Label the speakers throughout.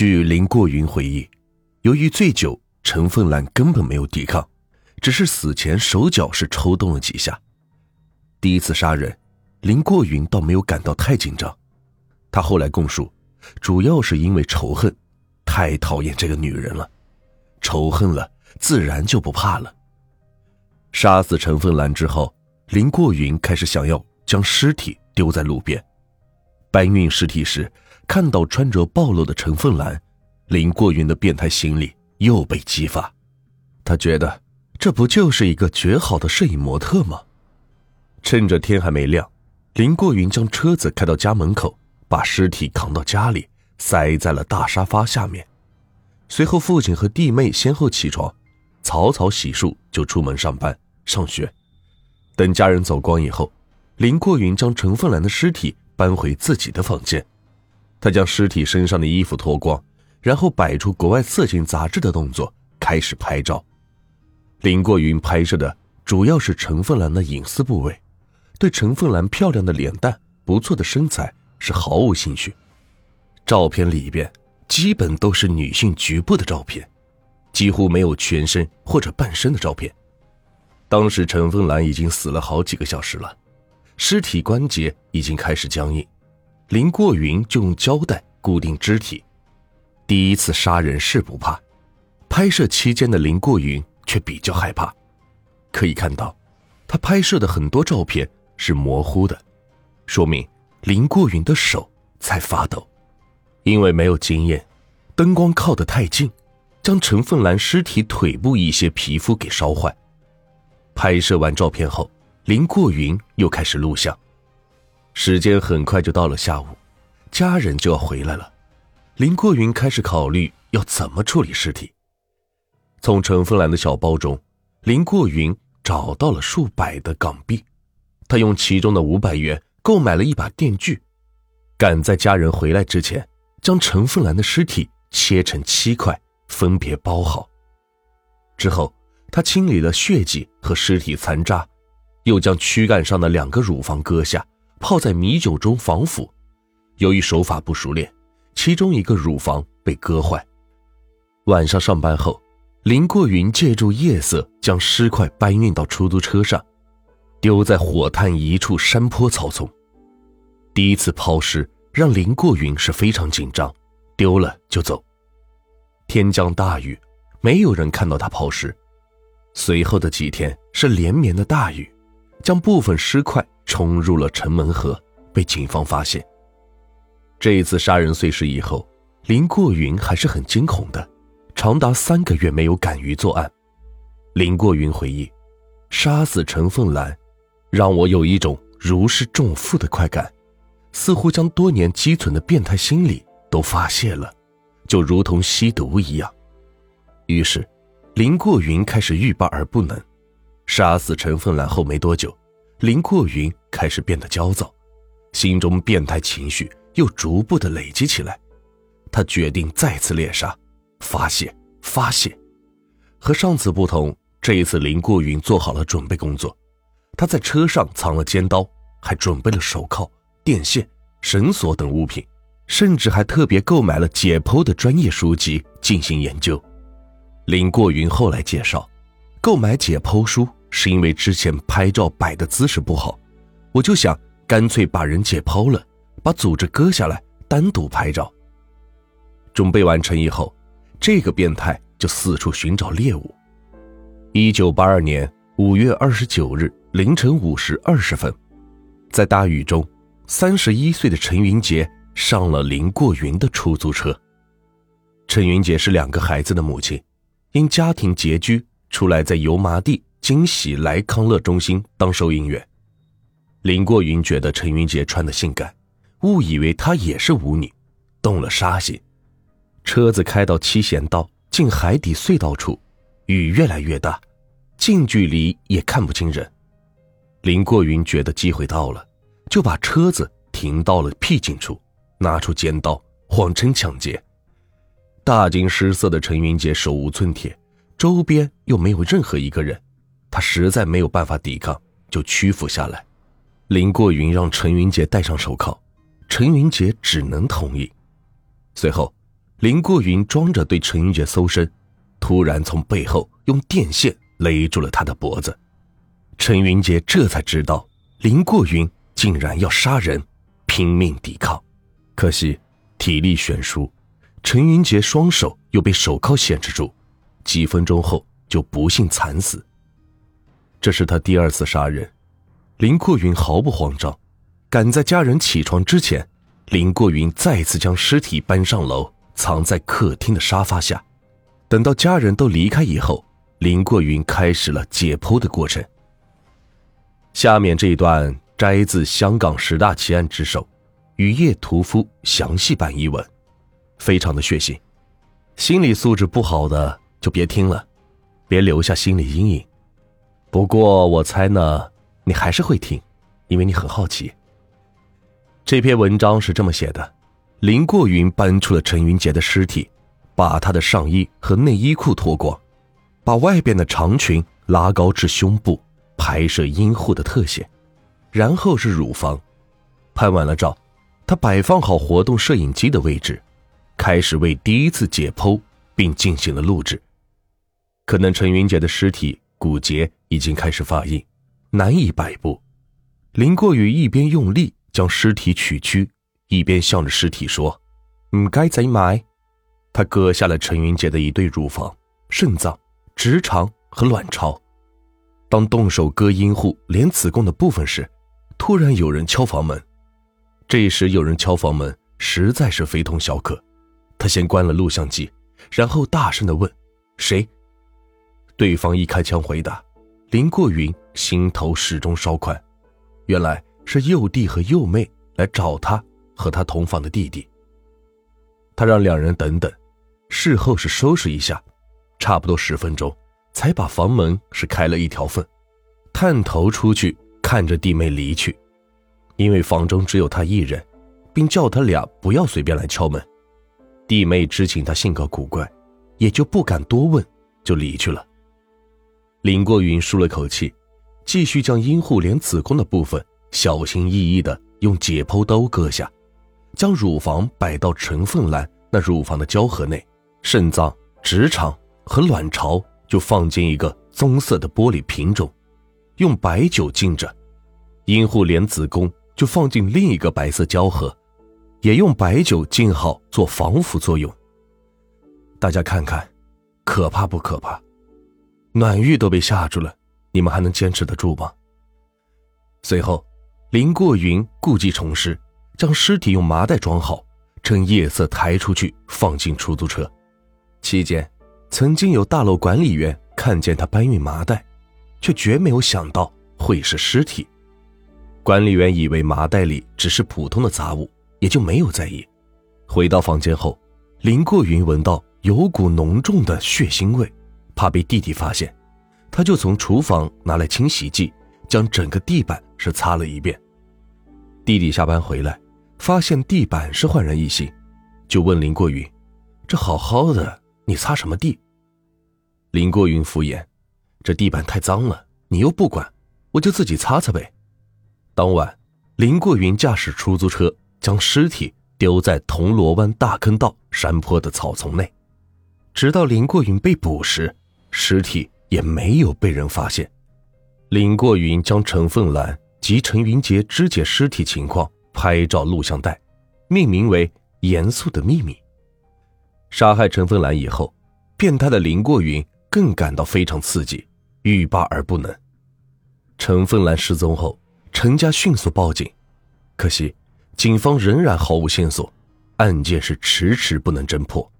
Speaker 1: 据林过云回忆，由于醉酒，陈凤兰根本没有抵抗，只是死前手脚是抽动了几下。第一次杀人，林过云倒没有感到太紧张。他后来供述，主要是因为仇恨，太讨厌这个女人了，仇恨了，自然就不怕了。杀死陈凤兰之后，林过云开始想要将尸体丢在路边。搬运尸体时，看到穿着暴露的陈凤兰，林过云的变态心理又被激发。他觉得，这不就是一个绝好的摄影模特吗？趁着天还没亮，林过云将车子开到家门口，把尸体扛到家里，塞在了大沙发下面。随后，父亲和弟妹先后起床，草草洗漱就出门上班上学。等家人走光以后，林过云将陈凤兰的尸体。搬回自己的房间，他将尸体身上的衣服脱光，然后摆出国外色情杂志的动作，开始拍照。林过云拍摄的主要是陈凤兰的隐私部位，对陈凤兰漂亮的脸蛋、不错的身材是毫无兴趣。照片里边基本都是女性局部的照片，几乎没有全身或者半身的照片。当时陈凤兰已经死了好几个小时了。尸体关节已经开始僵硬，林过云就用胶带固定肢体。第一次杀人是不怕，拍摄期间的林过云却比较害怕。可以看到，他拍摄的很多照片是模糊的，说明林过云的手在发抖。因为没有经验，灯光靠得太近，将陈凤兰尸体腿部一些皮肤给烧坏。拍摄完照片后。林过云又开始录像，时间很快就到了下午，家人就要回来了。林过云开始考虑要怎么处理尸体。从陈凤兰的小包中，林过云找到了数百的港币，他用其中的五百元购买了一把电锯，赶在家人回来之前，将陈凤兰的尸体切成七块，分别包好。之后，他清理了血迹和尸体残渣。又将躯干上的两个乳房割下，泡在米酒中防腐。由于手法不熟练，其中一个乳房被割坏。晚上上班后，林过云借助夜色将尸块搬运到出租车上，丢在火炭一处山坡草丛。第一次抛尸让林过云是非常紧张，丢了就走。天降大雨，没有人看到他抛尸。随后的几天是连绵的大雨。将部分尸块冲入了城门河，被警方发现。这一次杀人碎尸以后，林过云还是很惊恐的，长达三个月没有敢于作案。林过云回忆，杀死陈凤兰，让我有一种如释重负的快感，似乎将多年积存的变态心理都发泄了，就如同吸毒一样。于是，林过云开始欲罢而不能。杀死陈凤兰后没多久，林过云开始变得焦躁，心中变态情绪又逐步的累积起来。他决定再次猎杀，发泄发泄。和上次不同，这一次林过云做好了准备工作。他在车上藏了尖刀，还准备了手铐、电线、绳索等物品，甚至还特别购买了解剖的专业书籍进行研究。林过云后来介绍，购买解剖书。是因为之前拍照摆的姿势不好，我就想干脆把人解剖了，把组织割下来单独拍照。准备完成以后，这个变态就四处寻找猎物。一九八二年五月二十九日凌晨五时二十分，在大雨中，三十一岁的陈云杰上了林过云的出租车。陈云杰是两个孩子的母亲，因家庭拮据，出来在油麻地。惊喜来康乐中心当收银员，林过云觉得陈云杰穿的性感，误以为她也是舞女，动了杀心。车子开到七贤道进海底隧道处，雨越来越大，近距离也看不清人。林过云觉得机会到了，就把车子停到了僻静处，拿出尖刀，谎称抢劫。大惊失色的陈云杰手无寸铁，周边又没有任何一个人。他实在没有办法抵抗，就屈服下来。林过云让陈云杰戴上手铐，陈云杰只能同意。随后，林过云装着对陈云杰搜身，突然从背后用电线勒住了他的脖子。陈云杰这才知道林过云竟然要杀人，拼命抵抗，可惜体力悬殊，陈云杰双手又被手铐限制住，几分钟后就不幸惨死。这是他第二次杀人，林过云毫不慌张，赶在家人起床之前，林过云再次将尸体搬上楼，藏在客厅的沙发下。等到家人都离开以后，林过云开始了解剖的过程。下面这一段摘自香港十大奇案之首《雨夜屠夫》详细版译文，非常的血腥，心理素质不好的就别听了，别留下心理阴影。不过我猜呢，你还是会听，因为你很好奇。这篇文章是这么写的：林过云搬出了陈云杰的尸体，把他的上衣和内衣裤脱光，把外边的长裙拉高至胸部，拍摄阴户的特写，然后是乳房。拍完了照，他摆放好活动摄影机的位置，开始为第一次解剖并进行了录制。可能陈云杰的尸体。骨节已经开始发硬，难以摆布。林过雨一边用力将尸体取躯，一边向着尸体说：“唔该怎埋。”他割下了陈云杰的一对乳房、肾脏、直肠和卵巢。当动手割阴户连子宫的部分时，突然有人敲房门。这时有人敲房门实在是非同小可。他先关了录像机，然后大声的问：“谁？”对方一开枪回答，林过云心头始终稍宽，原来是幼弟和幼妹来找他和他同房的弟弟。他让两人等等，事后是收拾一下，差不多十分钟，才把房门是开了一条缝，探头出去看着弟妹离去，因为房中只有他一人，并叫他俩不要随便来敲门。弟妹知情他性格古怪，也就不敢多问，就离去了。林过云舒了口气，继续将阴户连子宫的部分小心翼翼地用解剖刀割下，将乳房摆到陈凤兰那乳房的胶盒内，肾脏、直肠和卵巢就放进一个棕色的玻璃瓶中，用白酒浸着，阴户连子宫就放进另一个白色胶盒，也用白酒浸好做防腐作用。大家看看，可怕不可怕？暖玉都被吓住了，你们还能坚持得住吗？随后，林过云故技重施，将尸体用麻袋装好，趁夜色抬出去放进出租车。期间，曾经有大楼管理员看见他搬运麻袋，却绝没有想到会是尸体。管理员以为麻袋里只是普通的杂物，也就没有在意。回到房间后，林过云闻到有股浓重的血腥味。怕被弟弟发现，他就从厨房拿来清洗剂，将整个地板是擦了一遍。弟弟下班回来，发现地板是焕然一新，就问林过云：“这好好的，你擦什么地？”林过云敷衍：“这地板太脏了，你又不管，我就自己擦擦呗。”当晚，林过云驾驶出租车将尸体丢在铜锣湾大坑道山坡的草丛内，直到林过云被捕时。尸体也没有被人发现。林过云将陈凤兰及陈云杰肢解尸体情况拍照录像带，命名为《严肃的秘密》。杀害陈凤兰以后，变态的林过云更感到非常刺激，欲罢而不能。陈凤兰失踪后，陈家迅速报警，可惜警方仍然毫无线索，案件是迟迟不能侦破。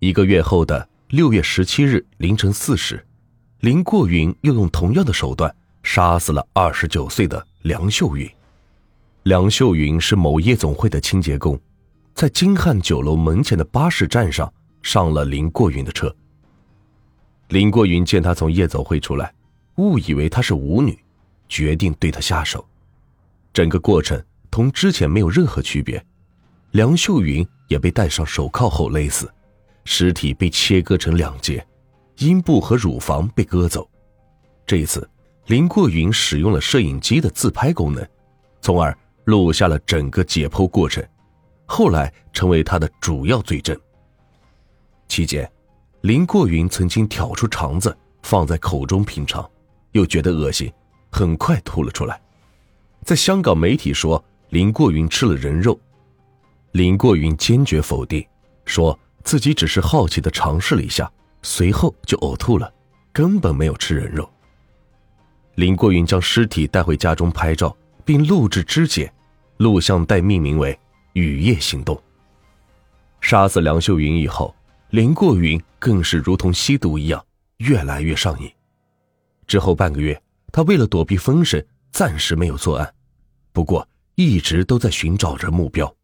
Speaker 1: 一个月后的。六月十七日凌晨四时，林过云又用同样的手段杀死了二十九岁的梁秀云。梁秀云是某夜总会的清洁工，在金汉酒楼门前的巴士站上上了林过云的车。林过云见他从夜总会出来，误以为他是舞女，决定对他下手。整个过程同之前没有任何区别，梁秀云也被戴上手铐后勒死。尸体被切割成两截，阴部和乳房被割走。这一次，林过云使用了摄影机的自拍功能，从而录下了整个解剖过程，后来成为他的主要罪证。期间，林过云曾经挑出肠子放在口中品尝，又觉得恶心，很快吐了出来。在香港媒体说林过云吃了人肉，林过云坚决否定，说自己只是好奇的尝试了一下，随后就呕吐了，根本没有吃人肉。林过云将尸体带回家中拍照，并录制肢解，录像带命名为“雨夜行动”。杀死梁秀云以后，林过云更是如同吸毒一样，越来越上瘾。之后半个月，他为了躲避风声，暂时没有作案，不过一直都在寻找着目标。